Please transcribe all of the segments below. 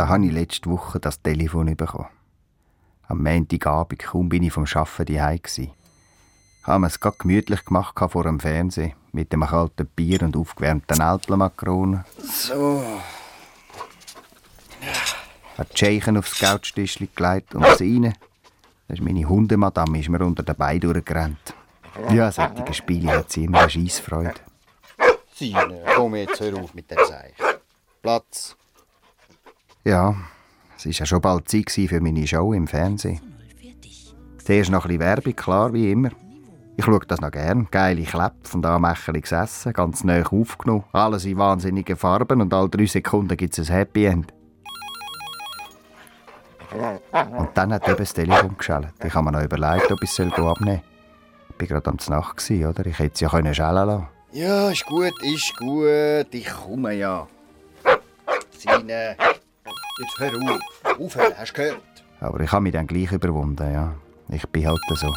Da habe ich letzte Woche das Telefon bekommen. Am Montagabend, kaum bin ich vom Arbeiten gsi. Haben wir es gerade gemütlich gemacht vor dem Fernsehen, mit dem kalten Bier und aufgewärmten Alplenmakronen. So. Hat die Scheichen aufs Couchtischli gelegt und rein. Das ist meine Hundemadame, ist mir unter den Beinen durchgerannt. Ja, solche Spiele hat sie immer eine Scheissfreude. Sine, komm jetzt, hör auf mit dem Seich. Platz. Ja, es war ja schon bald Zeit für meine Show im Fernsehen. Zuerst noch ein bisschen Werbung, klar, wie immer. Ich schaue das noch gern. Geile Klepf und Anmächerli gesessen, ganz neu aufgenommen. Alles in wahnsinnigen Farben und alle drei Sekunden gibt es ein Happy End. Und dann hat eben das Telefon geschaltet. Ich habe mir noch überlegt, ob ich es abnehmen soll. Ich war gerade am Nacht, oder? Ich hätte es ja können schellen lassen Ja, ist gut, ist gut. Ich komme ja. Sine, jetzt hör auf. Aufhören, hast du gehört? Aber ich habe mich dann gleich überwunden, ja. Ich bin halt so.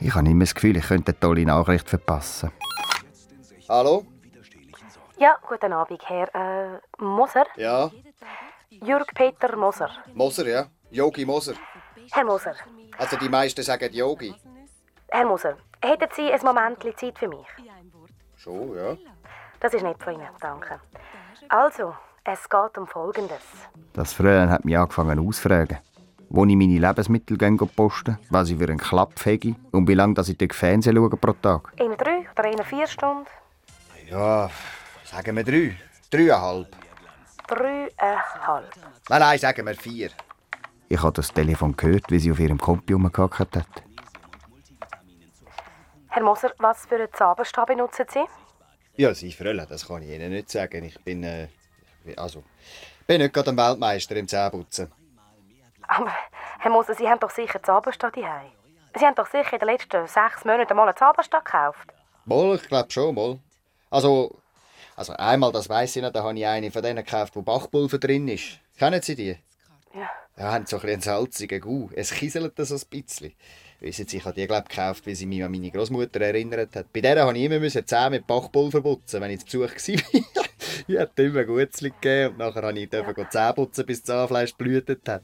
Ich habe immer das Gefühl, ich könnte eine tolle Nachricht verpassen. Hallo? Ja, guten Abend, Herr äh, Moser. Ja, Jürg Peter Moser. Moser, ja. Yogi Moser. Herr Moser. Also die meisten sagen Yogi. Herr Moser, hätten Sie ein Moment Zeit für mich? Schon, ja. Das ist nett von Ihnen, danke. Also, es geht um Folgendes. Das Fräulein hat mich angefangen auszufragen. Wo ich meine Lebensmittel gehen posten, was ich für einen Klapp hege und wie lange dass ich durch Fernsehen schaue pro Tag. In drei oder in vier Stunden? Ja, sagen wir drei. Dreieinhalb. Dreieinhalb. Nein, nein, sagen wir vier. Ich habe das Telefon gehört, wie sie auf ihrem Kompi rumgehackt hat. Herr Moser, was für einen Zauberstab benutzen Sie? Ja, Sie Fräulein, das kann ich Ihnen nicht sagen. Ich bin, äh, also, bin nicht gerade ein Weltmeister im Zähneputzen. Aber, Herr Moser, Sie haben doch sicher Zauberstab daheim. Sie haben doch sicher in den letzten sechs Monaten mal einen Zauberstab gekauft. Mal, ich glaube schon, mal. Also, also einmal, das weiss ich nicht, da habe ich eine von denen gekauft, wo Bachpulver drin ist. Kennen Sie die? Ja. Ja, haben so ein bisschen salzigen Gau. Es kieselt so ein bisschen. Wissen Sie, ich habe die glaub, gekauft, weil sie mich an meine Großmutter erinnert hat. Bei der habe ich immer müssen Zähne mit Bachpulver putzen, wenn ich zu Besuch war. ich hat immer Gutzli gegeben und nachher habe ich ja. Zähne putzen, bis das Zahnfleisch blühtet hat.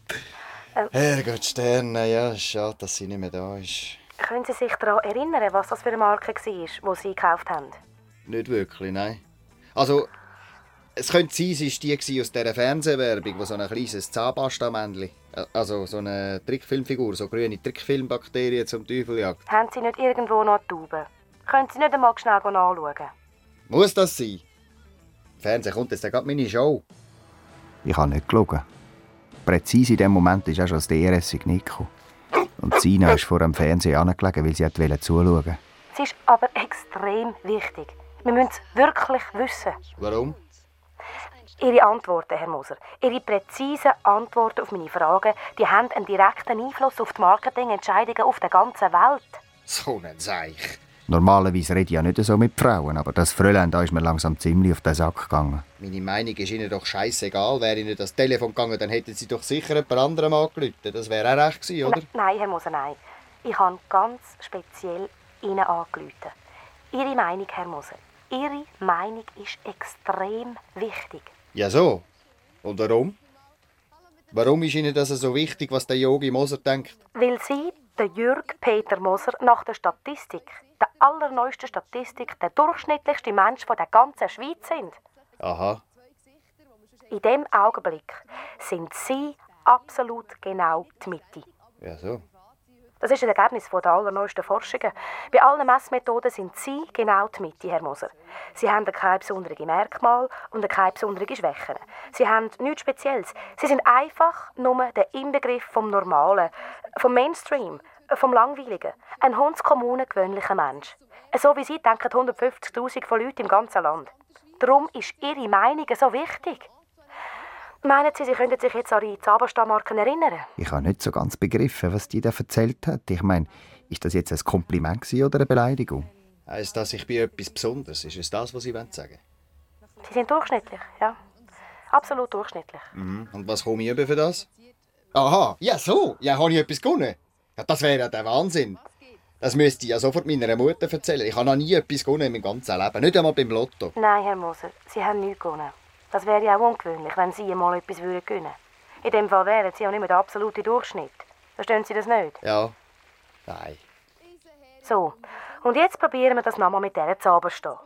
Ähm. Herrgott Sterne, ja, schade, dass sie nicht mehr da ist. Können Sie sich daran erinnern, was das für eine Marke war, die Sie gekauft haben? Nicht wirklich, nein. Also, es könnte sein, es war die aus dieser Fernsehwerbung, wo so ein kleines Zahnpasta-Männchen, also so eine Trickfilmfigur, so grüne Trickfilmbakterien zum Teufel jagt. Haben Sie nicht irgendwo noch Tauben? Können Sie nicht einmal schnell anschauen? Muss das sein? Im Fernsehen kommt jetzt gerade meine Show. Ich habe nicht geschaut. Präzise in dem Moment ist auch schon das DRS-Signal gekommen. Und Sina ist vor dem Fernseher angelegen, weil sie wollte zuschauen. Es ist aber extrem wichtig. Wir müssen es wirklich wissen. Warum? Ihre Antworten, Herr Moser, Ihre präzisen Antworten auf meine Fragen, die haben einen direkten Einfluss auf die Marketingentscheidungen auf der ganzen Welt. So ein Seich. Normalerweise rede ich ja nicht so mit Frauen, aber das Fräulein da ist mir langsam ziemlich auf den Sack gegangen. Meine Meinung ist Ihnen doch scheißegal. Wäre Ihnen das Telefon gegangen, dann hätten Sie doch sicher jemand anderem angerufen. Das wäre auch recht gewesen, oder? Nein, Herr Moser, nein. Ich habe ganz speziell Ihnen angerufen. Ihre Meinung, Herr Moser, Ihre Meinung ist extrem wichtig. Ja, so. Und warum? Warum ist Ihnen das so wichtig, was der Yogi Moser denkt? Weil Sie, der Jürg Peter Moser, nach der Statistik, der allerneuesten Statistik, der durchschnittlichste Mensch von der ganzen Schweiz sind. Aha. In dem Augenblick sind Sie absolut genau die Mitte. Ja, so. Das ist ein Ergebnis der allerneuesten Forschungen. Bei allen Messmethoden sind Sie genau die Mitte, Herr Moser. Sie haben keine besonderen Merkmale und keine besonderen Schwächen. Sie haben nichts Spezielles. Sie sind einfach nur der Inbegriff vom Normalen, vom Mainstream, vom Langweiligen. Ein hundskommuner, gewöhnlicher Mensch. So wie Sie denken 150'000 von Leuten im ganzen Land. Darum ist Ihre Meinung so wichtig. Meinen Sie, Sie könnten sich jetzt an die Zaberstahmarken erinnern? Ich habe nicht so ganz begriffen, was die da erzählt hat. Ich meine, ist das jetzt ein Kompliment oder eine Beleidigung? Heißt das, ich bin etwas Besonderes? Ist es das, was Sie sagen wollen? Sie sind durchschnittlich, ja. Absolut durchschnittlich. Mhm. Und was komme ich über für das? Aha, ja so. Ja, habe ich etwas gewonnen? Ja, das wäre ja der Wahnsinn. Das müsste ich ja sofort meiner Mutter erzählen. Ich habe noch nie etwas gewonnen in meinem ganzen Leben. Nicht einmal beim Lotto. Nein, Herr Moser, Sie haben nichts gewonnen. Das wäre ja auch ungewöhnlich, wenn Sie einmal etwas gewinnen würden. In dem Fall wären Sie auch nicht mehr der absolute Durchschnitt. Verstehen Sie das nicht? Ja. Nein. So, und jetzt probieren wir das nochmal mit dieser Zauberstab.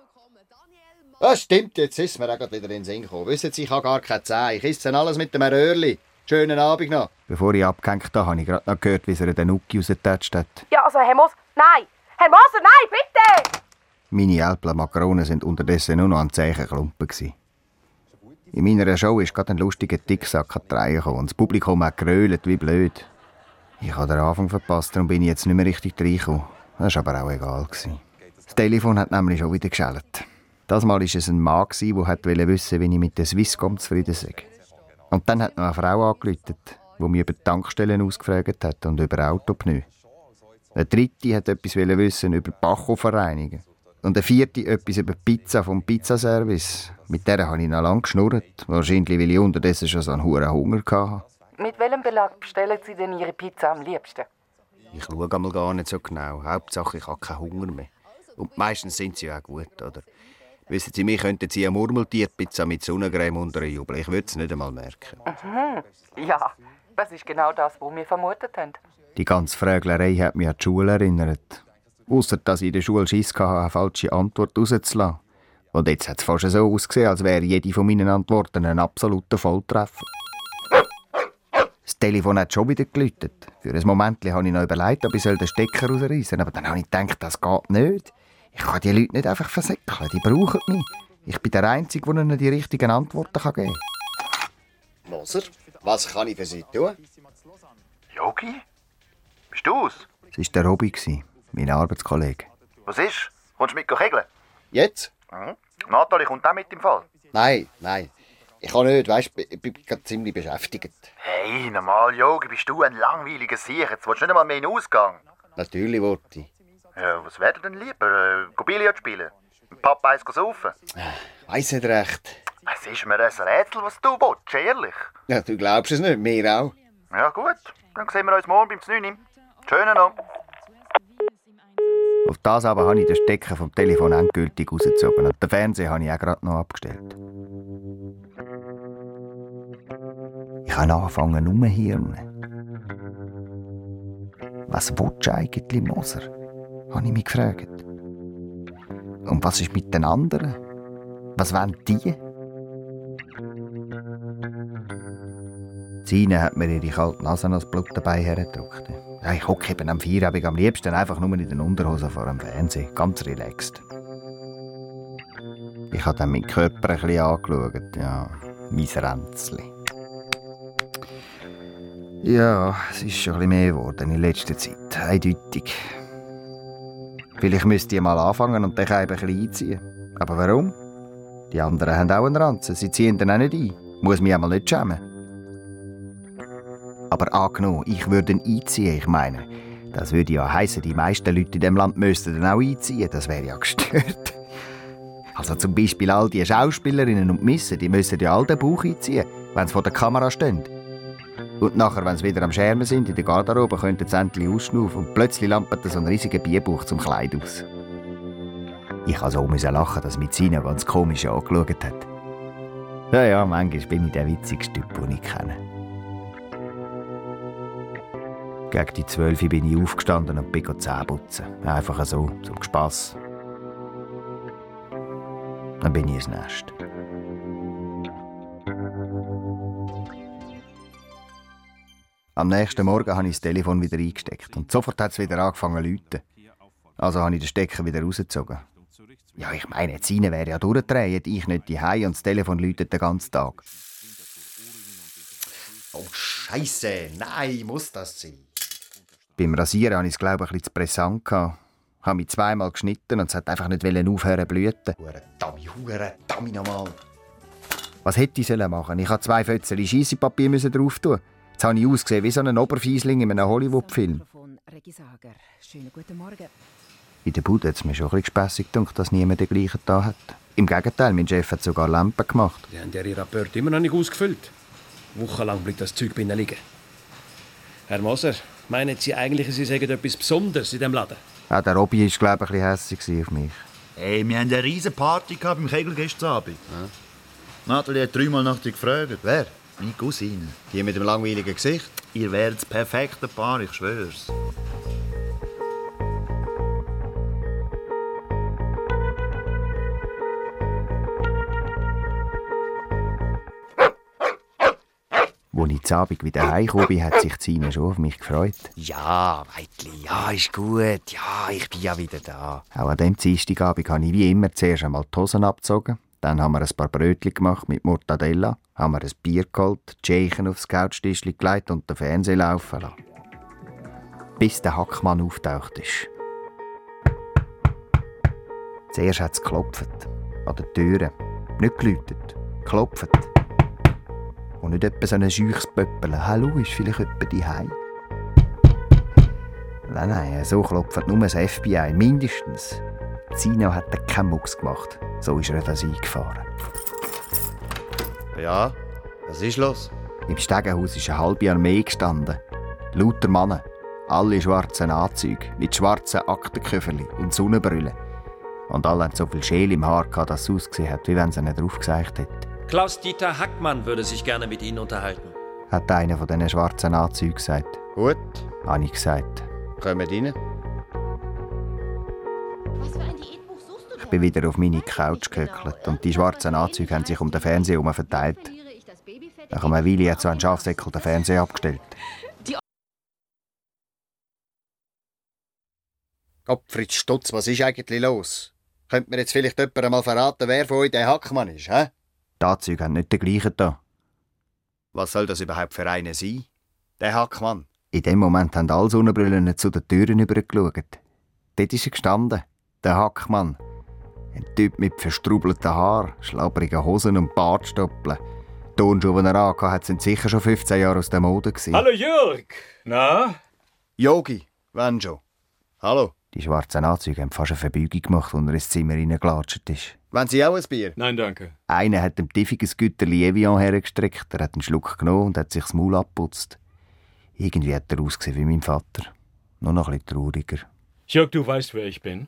Das stimmt, jetzt ist mir auch gerade wieder in den Sinn gekommen. Wissen Sie, ich habe gar keine Zähne. Ich esse alles mit dem Röhrli. Schönen Abend noch. Bevor ich abgehängt habe, habe ich gerade noch gehört, wie er den Nuki rausgetatscht hat. Ja, also Herr Moser, nein! Herr Moser, nein, bitte! Meine Älpler Makronen sind unterdessen nur noch an Zeichenklumpen. gewesen. In meiner Show ist gerade ein lustiger Ticksack an die Reihe gekommen und das Publikum hat gerölt wie blöd. Ich habe den Anfang verpasst, darum bin ich jetzt nicht mehr richtig reingekommen. Das war aber auch egal. gewesen. Das Telefon hat nämlich schon wieder geschellt. Das Mal war es ein Mann, der wollte wissen, wie ich mit der Swisscom zufrieden sei. Und dann hat noch eine Frau angerufen, die mich über die Tankstellen ausgefragt hat und über Autopneu. Eine dritte hat etwas wissen über die Bachhofverreinigung. Und eine vierte etwas über die Pizza vom Pizzaservice. Mit der habe ich noch lange geschnurrt. Wahrscheinlich, weil ich unterdessen schon so einen hohen Hunger hatte. Mit welchem Belag bestellen Sie denn Ihre Pizza am liebsten? Ich schaue einmal gar nicht so genau. Hauptsache, ich habe keinen Hunger mehr. Und meistens sind sie ja auch gut, oder? Wissen Sie, mir könnten Sie eine Murmeltierpizza mit Sonnencreme unterjubeln. Ich würde es nicht einmal merken. Mhm. Ja, das ist genau das, was wir vermutet haben. Die ganze Fräglerei hat mich an die Schule erinnert. Ausser, dass ich in der Schule Schiss hatte, eine falsche Antwort rauszulassen. Und jetzt hat es fast so ausgesehen, als wäre jede von meinen Antworten ein absoluter Volltreffer. Das Telefon hat schon wieder geläutet. Für ein Moment habe ich noch überlegt, ob ich den Stecker rausreißen soll. Aber dann habe ich gedacht, das geht nicht. Ich kann die Leute nicht einfach versäckeln. Die brauchen mich. Ich bin der Einzige, der ihnen die richtigen Antworten geben kann. Moser, was kann ich für Sie tun? Yogi? Bist du's? Es war der Robby, mein Arbeitskollege. Was ist? Kommst du mit kegeln? Jetzt? Mhm. Nathalie kommt auch mit im Fall. Nein, nein. Ich kann nicht, weißt du, ich bin gerade ziemlich beschäftigt. Hey, normal, Yogi, bist du ein langweiliger Sieg. Jetzt willst du nicht einmal mehr in den Ausgang. Natürlich wollte ich. Ja, was wäre denn lieber? Äh, Billard spielen? Mit Papa eins saufen? Weiss nicht recht. Es ist mir ein Rätsel, was du willst, ehrlich. Ja, du glaubst es nicht, mir auch. Ja, gut. Dann sehen wir uns morgen beim 9. Schönen Abend. Auf das aber habe ich den Stecker vom Telefon endgültig rausgezogen und den Fernseher habe ich auch gerade noch abgestellt. Ich habe angefangen rumzuhirnen. Was willst du eigentlich, Moser? Habe ich mich gefragt. Und was ist mit den anderen? Was wollen die? Sine hat mir ihre kalte Nase als Blut dabei hergedrückt. Ja, ich hocke eben am Feierabend am liebsten einfach nur in den Unterhosen vor dem Fernsehen. Ganz relaxed. Ich habe dann meinen Körper ein bisschen angeschaut. Ja, mein Ränzli. Ja, es ist schon ein bisschen mehr geworden in letzter Zeit. Eindeutig. Vielleicht müsste ich mal anfangen und dann ein bisschen einziehen. Aber warum? Die anderen haben auch einen Ranzen. Sie ziehen dann auch nicht ein. Muss mich einmal nicht schämen. Aber angenommen, ich würde ihn einziehen, ich meine, das würde ja heißen, die meisten Leute in dem Land müssten dann auch einziehen. Das wäre ja gestört. Also zum Beispiel all die Schauspielerinnen und Missen, die müssen ja all den Bauch einziehen, wenn sie vor der Kamera stehen. Und nachher, wenn sie wieder am Schermen sind, in der Garderobe, könnten sie endlich ausschnaufen und plötzlich lampert so ein riesiger Bierbauch zum Kleid aus. Ich musste so lachen, dass mich Sina ganz komisch angeschaut hat. Ja, ja, manchmal bin ich der witzigste Typ, den ich kenne. Gegen die Zwölf bin ich aufgestanden und bin Zähne putzen. Einfach so, zum Spass. Dann bin ich ins Nest. Am nächsten Morgen habe ich das Telefon wieder eingesteckt und sofort hat es wieder angefangen zu läuten. Also habe ich den Stecker wieder rausgezogen. Ja, ich meine, die Sine wäre ja durchgedreht, ich nicht die und das Telefon läutet den ganzen Tag. Oh, Scheiße, nein, muss das sein? Beim Rasieren hatte ich es, glaube ich, ein bisschen zu pressant. Gehabt. Ich habe mich zweimal geschnitten und es hat einfach nicht aufhören zu blüten. Hure Dummy, hure Dummy nochmal. Was hätte ich machen sollen? Ich musste zwei Fötzchen Scheissepapier drauf tun. Jetzt habe ich ausgesehen wie so ein Oberfiesling in einem Hollywood-Film. Schönen guten Morgen. In der Bude hat es mir schon ein bisschen gespässig gedacht, dass niemand den gleichen da hat. Im Gegenteil, mein Chef hat sogar Lampen gemacht. Die haben ihre Rapport immer noch nicht ausgefüllt. Wochenlang bleibt das Zeug bei ihnen liegen. Herr Moser, meinen Sie eigentlich, Sie sagen etwas Besonderes in diesem Laden? Auch der Robby war, glaube ich, ein bisschen hässlich auf mich. Hey, wir haben eine riesige Party gehabt beim Kegel gestern Abend. Ja. Nathalie hat dreimal nach dir gefragt. Wer? Meine Cousine. Die mit dem langweiligen Gesicht? Ihr werdet das perfekte Paar, ich schwör's. Als ich zu Abend wieder heimgekommen bin, hat sich Zine schon auf mich gefreut. Ja, Weitli, ja, ist gut. Ja, ich bin ja wieder da. Auch an diesem Dienstagabend habe ich wie immer zuerst einmal die Hosen abgezogen. Dann haben wir ein paar Brötchen gemacht mit Mortadella, haben wir ein Bier geholt, Tschechen aufs Couchtischchen gelegt und den Fernseher laufen lassen. Bis der Hackmann auftaucht ist. Zuerst hat es geklopft. An den Türen. Nicht geläutet. Geklopft. Und nicht etwa so ein scheuches Pöppeln. Hallo, ist vielleicht jemand daheim? Nein, nein, so klopft nur das FBI, mindestens. Zino hat keinen Mucks gemacht. So ist er das eingefahren. Ja, was ist los? Im Stegenhaus ist eine halbe Armee gestanden. Lauter Männer. Alle schwarzen Anzüge, mit schwarzen Aktenköfferli und Sonnenbrüllen. Und alle hatten so viel Schäl im Haar, dass es ausgesehen hat, wie wenn sie nicht drauf gesagt hätten. Klaus-Dieter Hackmann würde sich gerne mit Ihnen unterhalten. Hat einer von diesen schwarzen Anzügen gesagt. Gut. Habe ich gesagt. Kommen rein. Ich bin wieder auf meine Couch gehöckelt und die schwarzen Anzüge haben sich um den Fernseher herum verteilt. Nach einer Weile hat so ein Schafsäckel den Fernseher abgestellt. Gottfried Stutz, was ist eigentlich los? Könnte mir jetzt vielleicht jemand einmal verraten, wer von euch der Hackmann ist, hä? Die Anzüge haben nicht den gleichen da. Was soll das überhaupt für einen sein? Der Hackmann. In dem Moment haben alle Sonnenbrillen zu den Türen übergeschaut. Dort ist er gestanden, der Hackmann. Ein Typ mit verstrubelten Haaren, schlabbrigen Hosen und Bartstoppeln. Die Turnschuhe, die er angehabt hat, sind sicher schon 15 Jahre aus der Mode. Gewesen. Hallo Jörg! Na? Yogi, wenn schon. Hallo. Die schwarzen Anzüge haben fast eine Verbeugung gemacht, als er ins Zimmer reingelatscht ist. Wollen Sie auch ein Bier? Nein, danke. Einer hat dem Tiffiges Güterli Evian hergestreckt, er hat einen Schluck genommen und hat sich das Maul abputzt. Irgendwie hat er ausgesehen wie mein Vater. Nur noch ein bisschen trauriger. Jörg, du weißt, wer ich bin.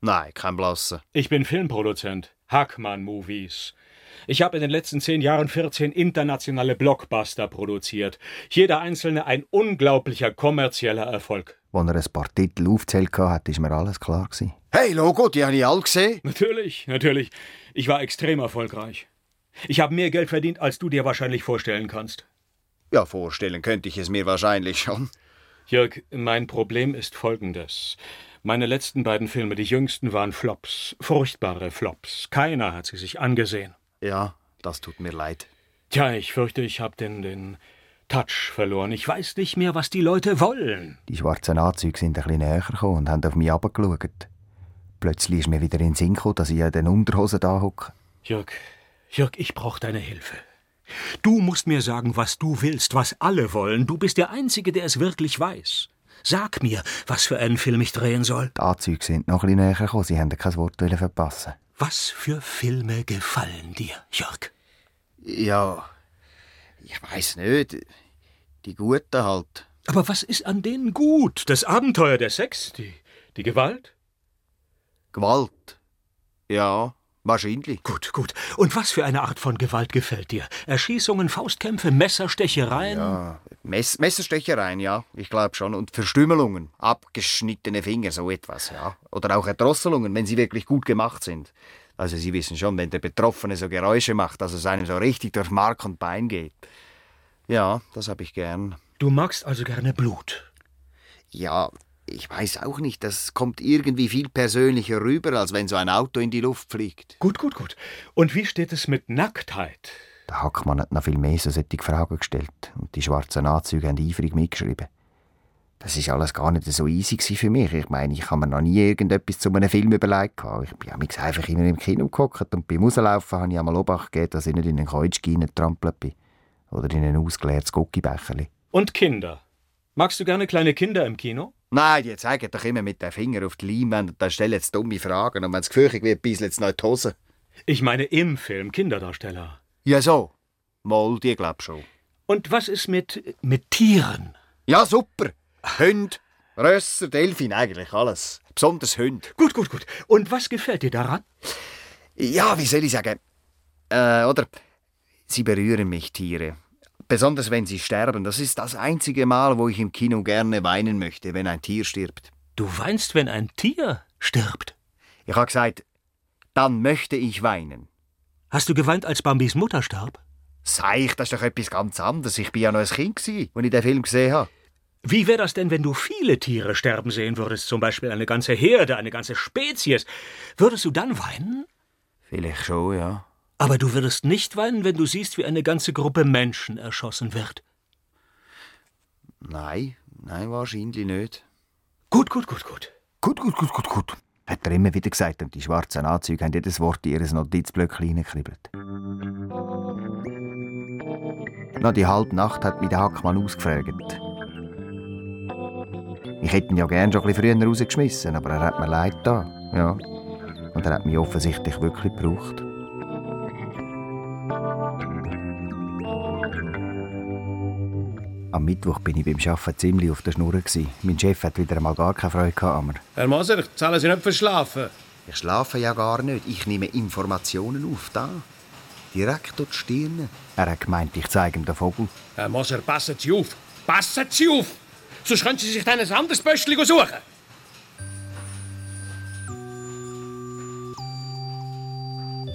Nein, kein Blassen. Ich bin Filmproduzent. Hackmann Movies. Ich habe in den letzten zehn Jahren 14 internationale Blockbuster produziert. Jeder einzelne ein unglaublicher kommerzieller Erfolg. Als er ein paar Titel aufzählt hat, ist mir alles klar. Gewesen. Hey, Logo, die habe ich alle gesehen. Natürlich, natürlich. Ich war extrem erfolgreich. Ich habe mehr Geld verdient, als du dir wahrscheinlich vorstellen kannst. Ja, vorstellen könnte ich es mir wahrscheinlich schon. Jörg, mein Problem ist folgendes. Meine letzten beiden Filme, die jüngsten, waren Flops. Furchtbare Flops. Keiner hat sie sich angesehen. Ja, das tut mir leid. Tja, ich fürchte, ich habe den, den Touch verloren. Ich weiß nicht mehr, was die Leute wollen. Die schwarzen Anzüge sind ein bisschen näher gekommen und haben auf mich herabgeschaut. Plötzlich ist mir wieder in den Sinn gekommen, dass ich in den Unterhosen da hocke. Jörg, Jörg, ich brauche deine Hilfe. Du musst mir sagen, was du willst, was alle wollen. Du bist der Einzige, der es wirklich weiß. Sag mir, was für einen Film ich drehen soll. Die Anzüge sind noch ein bisschen näher gekommen. Sie haben kein Wort verpassen. Was für Filme gefallen dir, Jörg? Ja, ich weiß nicht. Die guten halt. Aber was ist an denen gut? Das Abenteuer, der Sex, die, die Gewalt? Gewalt? Ja, wahrscheinlich. Gut, gut. Und was für eine Art von Gewalt gefällt dir? Erschießungen, Faustkämpfe, Messerstechereien? Ja, Mess Messerstechereien, ja, ich glaube schon. Und Verstümmelungen, abgeschnittene Finger, so etwas, ja. Oder auch Erdrosselungen, wenn sie wirklich gut gemacht sind. Also Sie wissen schon, wenn der Betroffene so Geräusche macht, dass es einem so richtig durch Mark und Bein geht. Ja, das habe ich gern. Du magst also gerne Blut? Ja, ich weiß auch nicht, das kommt irgendwie viel persönlicher rüber, als wenn so ein Auto in die Luft fliegt. Gut, gut, gut. Und wie steht es mit Nacktheit? Der Hackmann hat noch viel mehr so solche Fragen gestellt und die schwarzen Anzüge haben eifrig mitgeschrieben. Das ist alles gar nicht so easy für mich. Ich meine, ich habe mir noch nie irgendetwas zu einem Film überlegt. Ich bin amigs einfach immer im Kino geguckt und beim Rauslaufen habe ich einmal Obacht gegeben, dass ich nicht in einen Keutschki reingetrampelt bin. Oder in ein ausgeleertes Guckibecherli. Und Kinder. Magst du gerne kleine Kinder im Kino? Nein, die zeigen doch immer mit dem Finger auf die Leinwand und dann stellen jetzt dumme Fragen. Und wenn es gefürchtig wird, bisselt es noch in die Hose. Ich meine im Film Kinderdarsteller. Ja, so. Mal, die glaub schon. Und was ist mit, mit Tieren? Ja, super. Hund, Rösser, Delfin, eigentlich alles. Besonders Hund. Gut, gut, gut. Und was gefällt dir daran? Ja, wie soll ich sagen? Äh, oder? Sie berühren mich, Tiere. Besonders wenn sie sterben. Das ist das einzige Mal, wo ich im Kino gerne weinen möchte, wenn ein Tier stirbt. Du weinst, wenn ein Tier stirbt. Ich habe gesagt, dann möchte ich weinen. Hast du geweint, als Bambis Mutter starb? Seich, das ist doch etwas ganz anderes. Ich bin ja noch ein Kind, als ich den Film gesehen habe. Wie wäre das denn, wenn du viele Tiere sterben sehen würdest, zum Beispiel eine ganze Herde, eine ganze Spezies? Würdest du dann weinen? Vielleicht schon, ja. Aber du würdest nicht weinen, wenn du siehst, wie eine ganze Gruppe Menschen erschossen wird. Nein, nein, wahrscheinlich nicht. Gut, gut, gut, gut. Gut, gut, gut, gut, gut. Hat er immer wieder gesagt und die schwarzen Anzüge haben jedes Wort in ihr Notizblöckchen reingekribbelt. Nach die halbe Nacht hat mich der Hackmann ausgefragt. Ich hätte ihn ja gern schon ein bisschen früher rausgeschmissen, aber er hat mir leid da. Ja. Und er hat mich offensichtlich wirklich gebraucht. Am Mittwoch bin ich beim Arbeiten ziemlich auf der Schnur. gewesen. Mein Chef hat wieder einmal gar keine Freude gehabt an mir. Herr Moser, zahlen Sie nicht verschlafen. Ich schlafe ja gar nicht. Ich nehme Informationen auf, da. Direkt durch die Stirn. Er hat gemeint, ich zeige ihm den Vogel. Herr Moser, passen Sie auf. Passen Sie auf! Sonst können Sie sich dann ein anderes Böschchen suchen.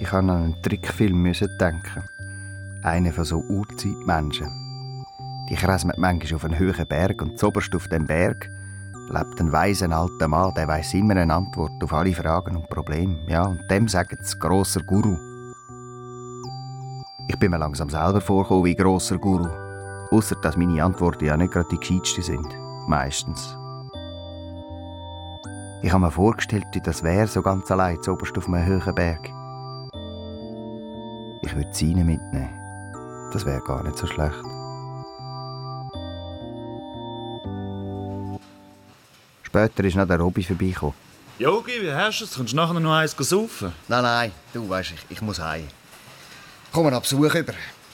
Ich musste an einen Trickfilm müssen denken. Einen von so Urzeitmenschen. Die kreisen manchmal auf einen hohen Berg und zoberst auf dem Berg lebt ein weiser alter Mann, der weiß immer eine Antwort auf alle Fragen und Probleme. Ja, und dem sagen sie grosser Guru. Ich bin mir langsam selber vorgekommen wie grosser Guru. Außer dass meine Antworten ja nicht gerade die gescheitsten sind. Meistens. Ich habe mir vorgestellt, wie das wäre, so ganz allein zoberst auf einem hohen Berg. Ich würde ihnen mitnehmen. Das wäre gar nicht so schlecht. Später ist noch der Robby vorbeigekommen. Jogi, wie hast du es? Kommst du nachher noch eins saufen? Nein, nein, du weißt, ich, ich muss heim. Komm einen Besuch über.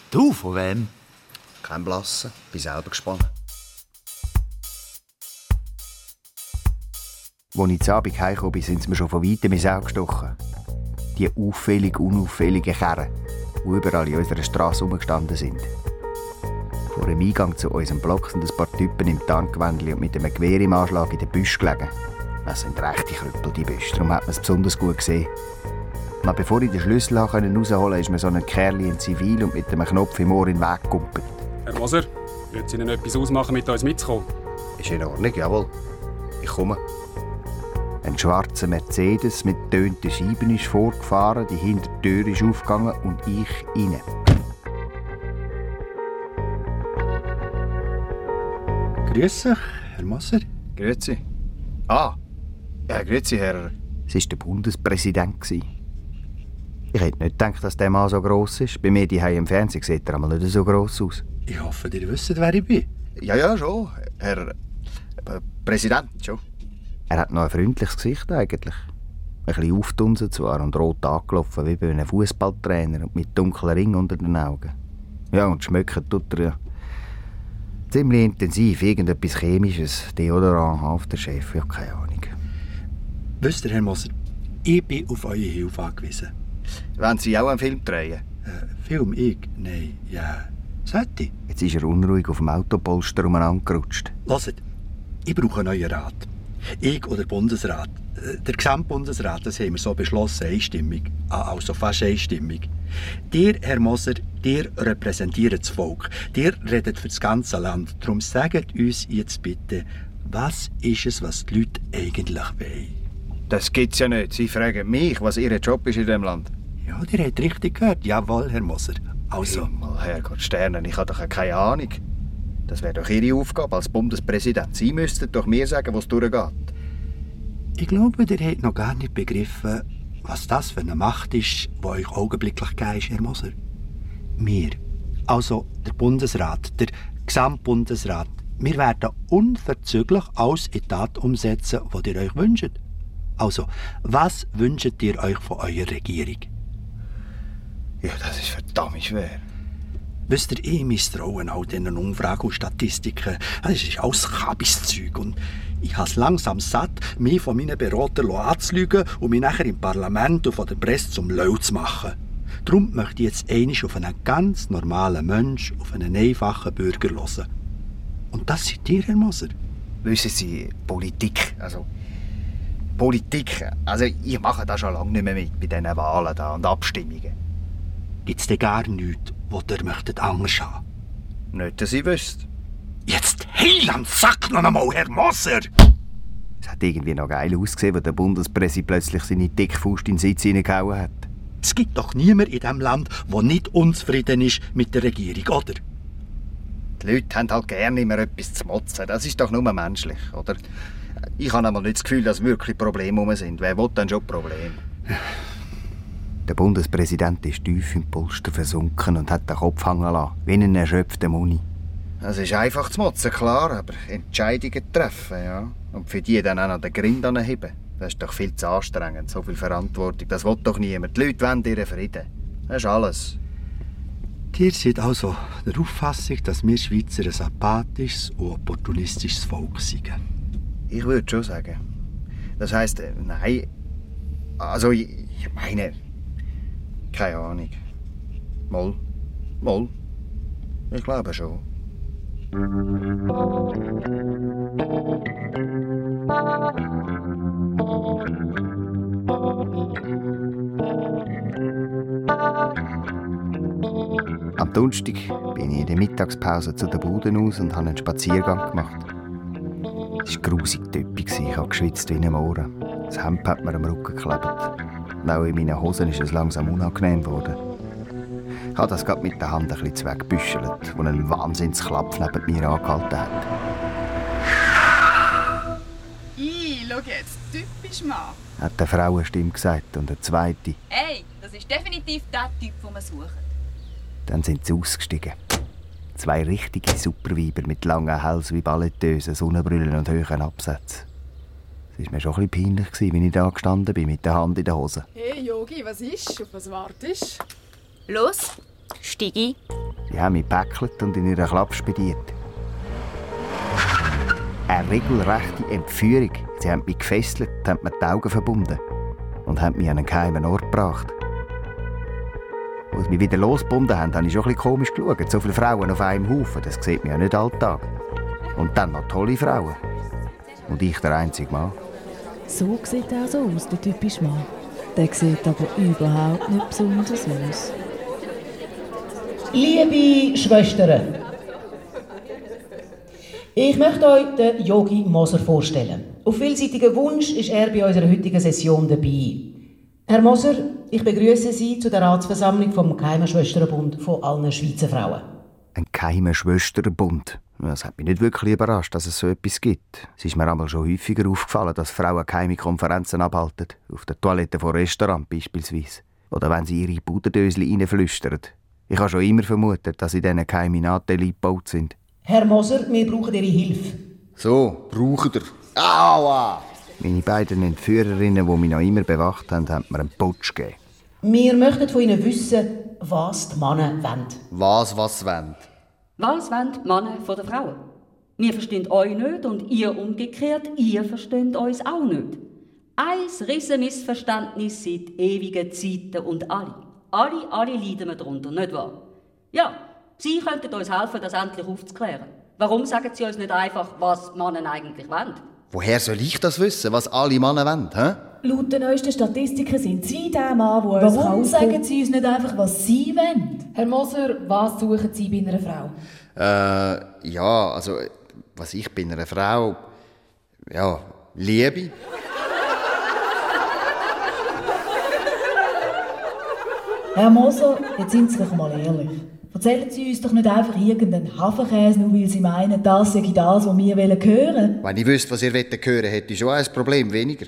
Du, von wem? Kein Blassen, bin selber gespannt. Als ich zu Abend heimgekommen bin, sind sie mir schon von weitem ins Auge gestochen. Die auffällig unauffälligen Kerren, die überall in unserer Straße rumgestanden sind. Vor dem Eingang zu unserem Block sind ein paar Typen im Tarngewändchen und mit einem Gewehr im Anschlag in den Büsch gelegen. Das sind rechte Krüppel, die Büsche, darum hat man es besonders gut gesehen. Noch bevor ich den Schlüssel rausholen konnte, ist mir so ein Kerl in Zivil und mit einem Knopf im Ohr in den Weg gekumpelt. Herr Moser, würde es Ihnen etwas ausmachen, mit uns mitzukommen? Ist in Ordnung, jawohl. Ich komme. Ein schwarzer Mercedes mit tönten Scheiben ist vorgefahren, die Hintertür ist aufgegangen und ich rein. Grüß euch, Herr Moser. Grüezi. Ah, ja, grüezi, Herr. Es war der Bundespräsident. Ich hätte nicht gedacht, dass der Mann so gross ist. Bei mir die im Fernsehen sieht er einmal nicht so gross aus. Ich hoffe, ihr wisst, wer ich bin. Ja, ja, schon. Herr äh, Präsident, schon. Er hat noch ein freundliches Gesicht eigentlich. Ein bisschen auftunsen zwar und rot angelaufen, wie bei einem Fußballtrainer und mit dunklen Ringen unter den Augen. Ja, und schmecken tut er ja. Ziemlich intensiv, irgendetwas Chemisches, Deodorant, Aftershave, ja, keine Ahnung. Wisst ihr, Herr Moser, ich bin auf eure Hilfe angewiesen. Wollen Sie auch einen Film drehen? Äh, Film, ich? Nein, ja. Sollte ich? Jetzt ist er unruhig auf dem Autopolster umeinander gerutscht. Hört, ich brauche einen neuen Rat. Ich oder der Bundesrat. Der Gesamtbundesrat, das haben wir so beschlossen, einstimmig. Also fast einstimmig. Dir, Herr Moser, dir repräsentiert das Volk. Dir redet für das ganze Land. Darum sagt uns jetzt bitte, was ist es, was die Leute eigentlich wollen? Das gibt's ja nicht. Sie fragen mich, was Ihr Job ist in diesem Land. Ja, ihr habt richtig gehört. Jawohl, Herr Moser. Also, Himmel, Herrgott, Sterne, ich habe doch keine Ahnung. Das wäre doch Ihre Aufgabe als Bundespräsident. Sie müssten doch mir sagen, wo es durchgeht. Ich glaube, ihr habt noch gar nicht begriffen, was das für eine Macht ist, die euch augenblicklich gegeben ist, Herr Moser. Wir, also der Bundesrat, der Gesamtbundesrat, wir werden unverzüglich alles in Tat umsetzen, was ihr euch wünscht. Also, was wünscht ihr euch von eurer Regierung? Ja, das ist verdammt schwer. Wisst ihr, ich misstraue all diesen Umfragen und Statistiken. Das ist alles Kabiszeug. Und ich habe es langsam satt, mich von meinen Beratern anzulügen und mich nachher im Parlament und von der Presse zum Lau zu machen. Darum möchte ich jetzt einmal auf einen ganz normalen Mensch, auf einen einfachen Bürger hören. Und das seid ihr, Herr Moser. Wissen Sie, Politik, also... Politik, also ich mache da schon lange nicht mehr mit bei diesen Wahlen da und Abstimmungen. Gibt es denn gar nichts, was ihr möchtet anders haben? Nicht, dass ich wüsste. Jetzt heil am Sack noch einmal, Herr Moser! Es hat irgendwie noch geil ausgesehen, als der Bundespräsident plötzlich seine Dickfaust in den Sitz hineingehauen hat. Es gibt doch niemand in diesem Land, der nicht unzufrieden ist mit der Regierung, oder? Die Leute haben halt gerne immer etwas zu motzen. Das ist doch nur menschlich, oder? Ich habe einmal nicht das Gefühl, dass wirklich Probleme rum sind. Wer will denn schon Probleme? Der Bundespräsident ist tief im Polster versunken und hat den Kopf hängen lassen, wie ein erschöpfter Muni. Es ist einfach zu motzen, klar, aber Entscheidungen treffen, ja. Und für die dann auch noch den Grind anheben. Das ist doch viel zu anstrengend, so viel Verantwortung. Das will doch niemand. Die Leute wollen ihren Frieden. Das ist alles. Ihr seid also der Auffassung, dass wir Schweizer ein apathisches und opportunistisches Volk sind. Ich würde schon sagen. Das heisst, äh, nein. Also, ich, ich meine. Keine Ahnung. Moll. Moll. Ich glaube schon. Am Donnerstag bin ich in der Mittagspause zu der Bude aus und habe einen Spaziergang gemacht. Es war grusig typisch, ich habe geschwitzt wie ein Mohren. Das Hemd hat mir am Rücken geklebt. Und auch in meinen Hosen ist es langsam unangenehm geworden. Ich habe das gerade mit der Hand ein bisschen weggebüschelt, als ein Wahnsinnsklapf neben mir angehalten hat. Ih, schau jetzt, typisch Mann. Hat eine Frauenstimme gesagt und eine zweite. Ey, das ist definitiv der Typ, den wir suchen. Dann sind sie ausgestiegen. Zwei richtige Superweiber mit langen Hals wie Balletteusen, Sonnenbrillen und hohen Absätzen. Es war mir schon ein bisschen peinlich, wie ich da gestanden bin mit der Hand in der Hose. Hey Yogi, was ist? Auf was wartest Los, steig ein. Sie haben mich gepäckelt und in ihre Klappe spediert. Eine regelrechte Entführung. Sie haben mich gefesselt, haben mir die Augen verbunden und haben mich an einen geheimen Ort gebracht. Als sie mich wieder losgebunden haben, habe ich schon ein bisschen komisch geschaut. So viele Frauen auf einem Haufen, das sieht man ja nicht alltag. Und dann noch tolle Frauen. Und ich der einzige Mann. So sieht er also aus, der typische Mann. Der sieht aber überhaupt nicht besonders aus. Liebe Schwestern, ich möchte euch den Yogi Moser vorstellen. Auf vielseitigen Wunsch ist er bei unserer heutigen Session dabei. Herr Moser, ich begrüße Sie zu der Ratsversammlung vom Geheimen Schwesternbund von allen Schweizer Frauen. Ein geheimer Schwesternbund. Das hat mich nicht wirklich überrascht, dass es so etwas gibt. Es ist mir einmal schon häufiger aufgefallen, dass Frauen geheime Konferenzen abhalten. Auf der Toilette von Restaurant beispielsweise. Oder wenn sie ihre Puderdösli reinflüstern. Ich habe schon immer vermutet, dass in diesen geheimen Natelle gebaut sind. Herr Moser, wir brauchen Ihre Hilfe. So, braucht ihr. Aua! Meine beiden Entführerinnen, die mich noch immer bewacht haben, haben mir einen Putsch gegeben. Wir möchten von Ihnen wissen, was die Männer wollen. Was, was wollen? Was wollen die Männer von den Frauen? Wir verstehen euch nicht und ihr umgekehrt, ihr versteht uns auch nicht. Ein riesen Missverständnis seit ewigen Zeiten und alle. Alle, alle leiden wir darunter, nicht wahr? Ja, Sie könnten uns helfen, das endlich aufzuklären. Warum sagen Sie uns nicht einfach, was Männer eigentlich wollen? Woher soll ich das wissen, was alle Männer wollen? Hä? Laut den neuesten Statistiken sind Sie der Mann, der uns Warum sagen Sie uns nicht einfach, was Sie wollen? Herr Moser, was suchen Sie bei einer Frau? Äh, ja, also, was ich bin einer Frau. Ja, Liebe. Herr Moser, jetzt sind Sie doch mal ehrlich. Erzählen Sie uns doch nicht einfach irgendeinen Hafenkäse, nur weil Sie meinen, das sei das, was wir hören wollen. Wenn ich wüsste, was ihr hören wollt, hätte ich schon ein Problem weniger.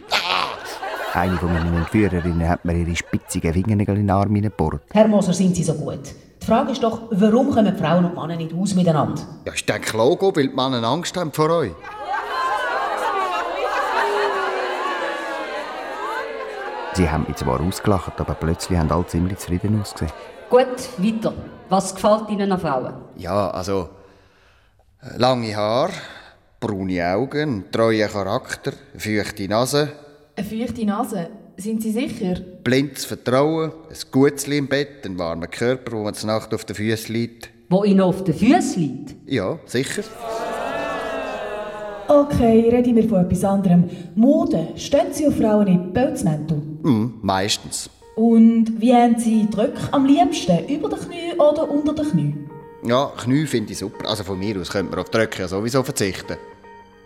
Eine von meinen Entführerinnen hat mir ihre spitzigen Fingernägel in den Arm hineingebohrt. Herr Moser, sind Sie so gut? Die Frage ist doch, warum kommen Frauen und Männer nicht aus miteinander? Ja, ich denke Logo, weil die Männer Angst haben vor euch. Sie haben mich zwar ausgelacht, aber plötzlich haben alle ziemlich zufrieden ausgesehen. Gut, weiter. Was gefällt Ihnen an Frauen? Ja, also lange Haare, braune Augen, treuer Charakter, feuchte Nase, Eine feuchte Nase. Sind Sie sicher? blindes Vertrauen, ein Gutzli im Bett, ein warmer Körper, wo man zur Nacht auf den Füßen liegt. Wo Ihnen auf den Füßen liegt? Ja, sicher. Okay, reden wir von etwas anderem. Mode. Stehen Sie auf Frauen in Pelzmäntel? Hm, meistens. Und wie haben Sie die Röcke am liebsten? Über den Knie oder unter den Knie? Ja, Knie finde ich super. Also von mir aus könnte man auf die Röcke ja sowieso verzichten.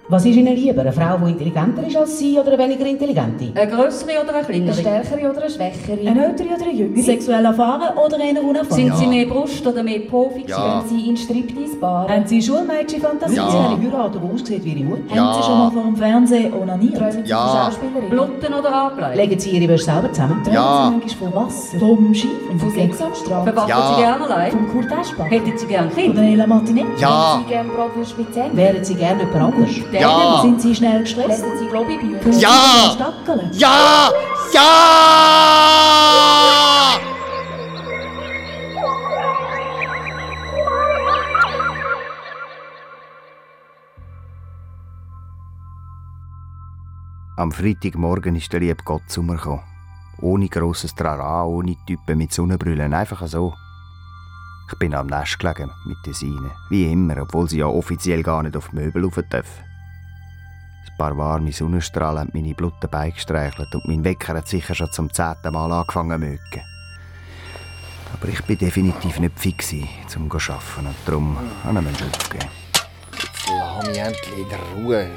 Was ist Ihnen lieber, eine Frau, die intelligenter ist als Sie oder eine weniger intelligente? Eine grössere oder eine kleinere? Eine stärkere oder eine schwächere? Eine ältere oder eine jüngere? Sexuell erfahren oder eher unerfahren? Sind Sie mehr Brust oder mehr Po fixiert? Ja. Sind Sie in Striptease-Bar? Haben Sie Schulmädchen-Fantasie? Ja. Sie haben eine heiraten, die aussieht wie Ihre Mutter? Ja. Haben Sie schon mal vor dem Fernsehen onaniert? Träumen Sie Ja. Schauspielerin? Blutten oder anbleiben? Legen Sie Ihre Wäsche selber zusammen? Träumen Ja. Sie manchmal von Wasser? Vom Skifahren? Von Sex am Strand? Verwachen Ja. Sie gerne allein? Vom Kurt Eschbach? Hätten Sie gerne Von Kinder? Daniela Martinetti? Ja, Sie gerne Bratwurst mit Zähnen? Wären Sie gerne jemand anders? Ja, Sind Sie schnell gestresst? Sie Globibücher? Können Sie Ja. Stackeln? ja, ja! Am Freitagmorgen ist der liebe Gott zu mir gekommen. Ohne grosses Trara, ohne Typen mit Sonnenbrillen, einfach so. Ich bin am Nest gelegen mit den Seinen, wie immer, obwohl sie ja offiziell gar nicht auf die Möbel rauf dürfen. Ein paar warme Sonnenstrahlen haben meine Blutten beigestreichelt und mein Wecker hat sicher schon zum zehnten Mal angefangen zu mögen. Aber ich bin definitiv nicht fix, um zu arbeiten und darum habe ich mir aufgegeben. Jetzt lass mich endlich in der Ruhe.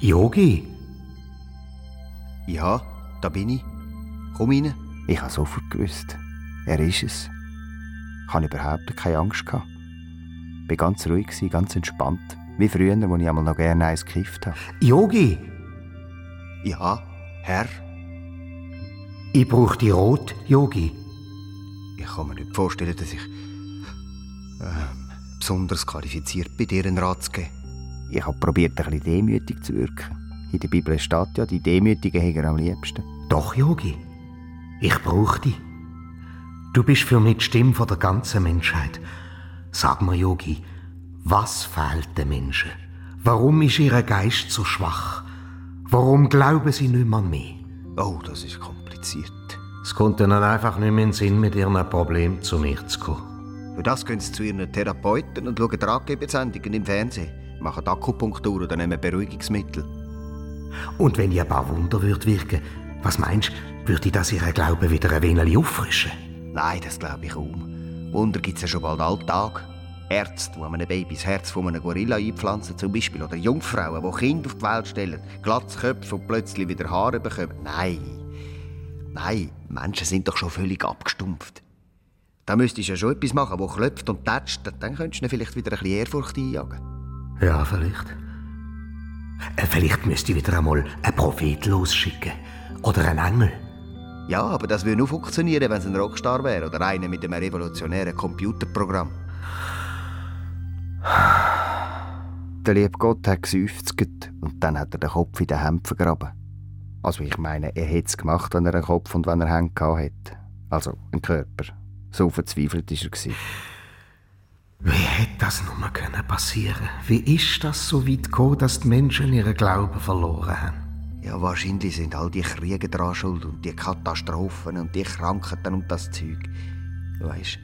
Yogi? Ja, da bin ich. Komm rein. Ich habe sofort gewusst. Er ist es. Ich hatte überhaupt keine Angst. Gehabt. Bin ganz ruhig, ganz entspannt. Wie früher, als ich einmal noch gerne eins gekifft habe. Yogi? Ja, Herr. Ich brauche die Rot, Yogi. Ich kann mir nicht vorstellen, dass ich ähm, besonders qualifiziert bin, dir einen Rat zu geben. Ich habe probiert, ein bisschen demütig zu wirken. In der Bibel steht ja, die Demütigen hegen am liebsten. Doch, Yogi. Ich brauche dich. Du bist für mich die Stimme der ganzen Menschheit. Sag mir, Yogi, was fehlt den Menschen? Warum ist ihr Geist so schwach? Warum glauben sie nicht mehr an mich? Oh, das ist kompliziert. Es kommt ihnen einfach nicht mehr in den Sinn, mit ihren Problemen zu mir zu kommen. Für das gehen sie zu ihren Therapeuten und schauen Ratgebersendungen im Fernsehen, machen Akupunktur oder nehmen Beruhigungsmittel. Und wenn ich ein paar Wunder würde wirken, was meinst du, würde ich das ihren Glauben wieder ein wenig auffrischen? Nein, das glaube ich kaum. Wunder gibt es ja schon bald alltag. Ärzte, die einem Baby das Herz von einem Gorilla einpflanzen, zum Beispiel. Oder Jungfrauen, die Kinder auf die Welt stellen, Glatzköpfe und plötzlich wieder Haare bekommen. Nein. Nein, Menschen sind doch schon völlig abgestumpft. Da müsstest du ja schon etwas machen, das klopft und tätscht. Dann könntest du vielleicht wieder ein bisschen Ehrfurcht einjagen. Ja, vielleicht. Äh, vielleicht müsste ich wieder einmal einen Prophet losschicken. Oder einen Engel. Ja, aber das würde nur funktionieren, wenn es ein Rockstar wäre oder einer mit einem revolutionären Computerprogramm. Der liebe Gott hat geseufzt und dann hat er den Kopf in den Hemd vergraben. Also ich meine, er hätte es gemacht, wenn er einen Kopf und wenn er Hände gehabt hätte. Also einen Körper. So verzweifelt war er. gewesen. Wie hätte das nur können passieren? Wie ist das so weit gekommen, dass die Menschen ihren Glauben verloren haben? Ja, wahrscheinlich sind all die Kriege dran schuld und die Katastrophen und die Krankheiten und das Zeug. Du weisst,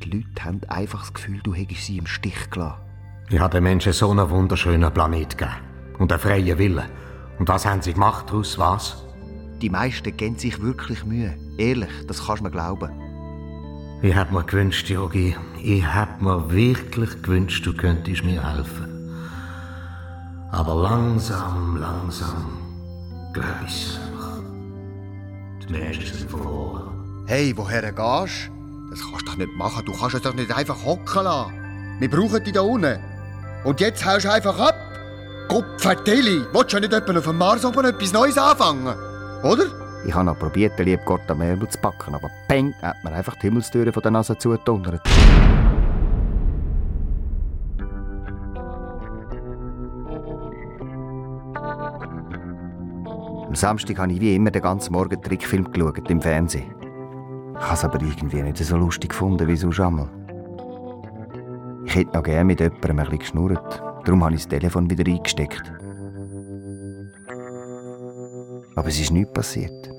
die Leute haben einfach das Gefühl, du hättest sie im Stich gelassen. Ich habe den Menschen so einen wunderschönen Planet gegeben. Und einen freien Willen. Und was haben sie gemacht daraus? Was? Die meisten geben sich wirklich Mühe. Ehrlich, das kannst du mir glauben. Ich hätte mir gewünscht, Yogi, ich hätte mir wirklich gewünscht, du könntest mir helfen. Aber langsam, langsam, glaube ich einfach. Die Menschen sind verloren. Hey, woher gehst du? Das kannst du doch nicht machen. Du kannst es doch nicht einfach hocken lassen. Wir brauchen dich da unten. Und jetzt haust du einfach ab. Gopfertilli, willst du nicht etwa auf dem Mars oben etwas Neues anfangen? Oder? Ich habe noch probiert, den lieben Gott am Ärmel zu packen, aber peng, hat mir einfach die Himmelstüre von der Nase zugedonnert. Am Samstag habe ich wie immer den ganzen Morgen Trickfilm geschaut im Fernsehen. Ich habe es aber irgendwie nicht so lustig gefunden wie sonst einmal. Ich hätte noch gerne mit jemandem ein bisschen geschnurrt. Darum habe ich das Telefon wieder eingesteckt. Aber es ist nichts passiert.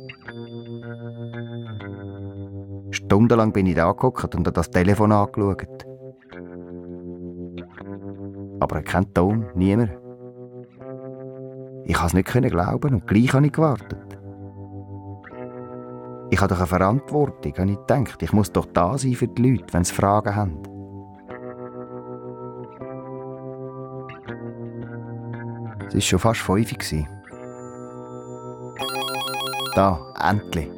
Stundenlang bin ich da gehockt und das Telefon angeschaut. Aber kein Ton, niemand. Ich konnte es nicht glauben und gleich habe ich gewartet. Ich habe doch eine Verantwortung, habe ich gedacht. Ich muss doch da sein für die Leute, wenn sie Fragen haben. Es war schon fast fünf. Da, endlich.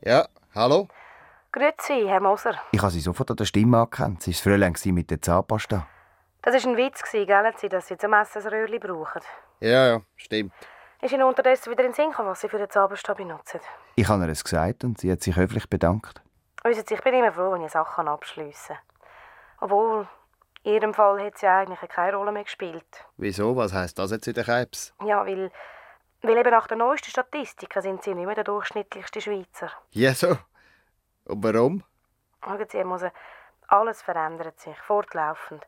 Ja, hallo? Grüezi, Herr Moser. Ich habe Sie sofort an der Stimme angekannt. Sie war Fräulein mit der Zahnpasta. Das war ein Witz, gell, dass Sie zum Essen ein Röhrchen brauchen. Ja, ja, stimmt. Ist Ihnen unterdessen wieder in den Sinn gekommen, was Sie für den Zahnpasta benutzen? Ich habe ihr es gesagt und sie hat sich höflich bedankt. Wissen Sie, ich bin immer froh, wenn ich Sachen abschliessen kann. Obwohl, in Ihrem Fall hat sie eigentlich keine Rolle mehr gespielt. Wieso? Was heisst das jetzt in der Krebs? Ja, weil, weil eben nach den neuesten Statistiken sind Sie nicht mehr der durchschnittlichste Schweizer. Ja, so. Und warum? Schauen Sie, Herr Moser, alles verändert sich, fortlaufend.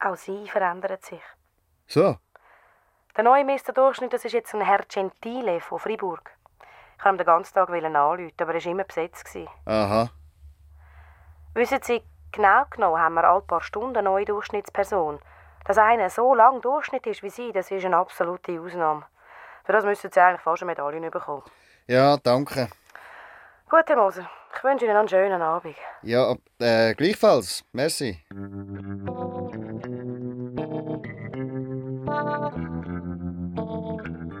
Auch Sie verändern sich. So? Der neue Meister Durchschnitt das ist jetzt ein Herr Gentile von Fribourg. Ich wollte ihn den ganzen Tag anrufen, aber er war immer besetzt. Aha. Wissen Sie, genau genommen haben wir alle paar Stunden eine neue Durchschnittsperson. Dass einer so lang Durchschnitt ist wie Sie, das ist eine absolute Ausnahme. Für das müssen Sie eigentlich fast eine Medaille bekommen. Ja, danke. Gut, Herr Moser. Ich wünsche Ihnen einen schönen Abend. Ja, äh, gleichfalls. Merci.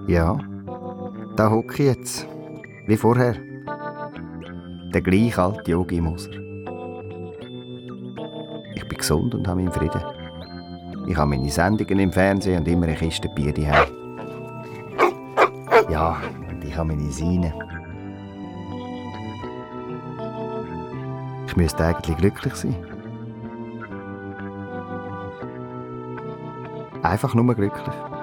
Ja, da hocke ich jetzt. Wie vorher. Der gleich alte Yogi Moser. Ich bin gesund und habe meinen Frieden. Ich habe meine Sendungen im Fernsehen und immer eine Kiste Bier daheim. Ja, und ich habe meine Sine. Ich müsste eigentlich glücklich sein. Einfach nur glücklich.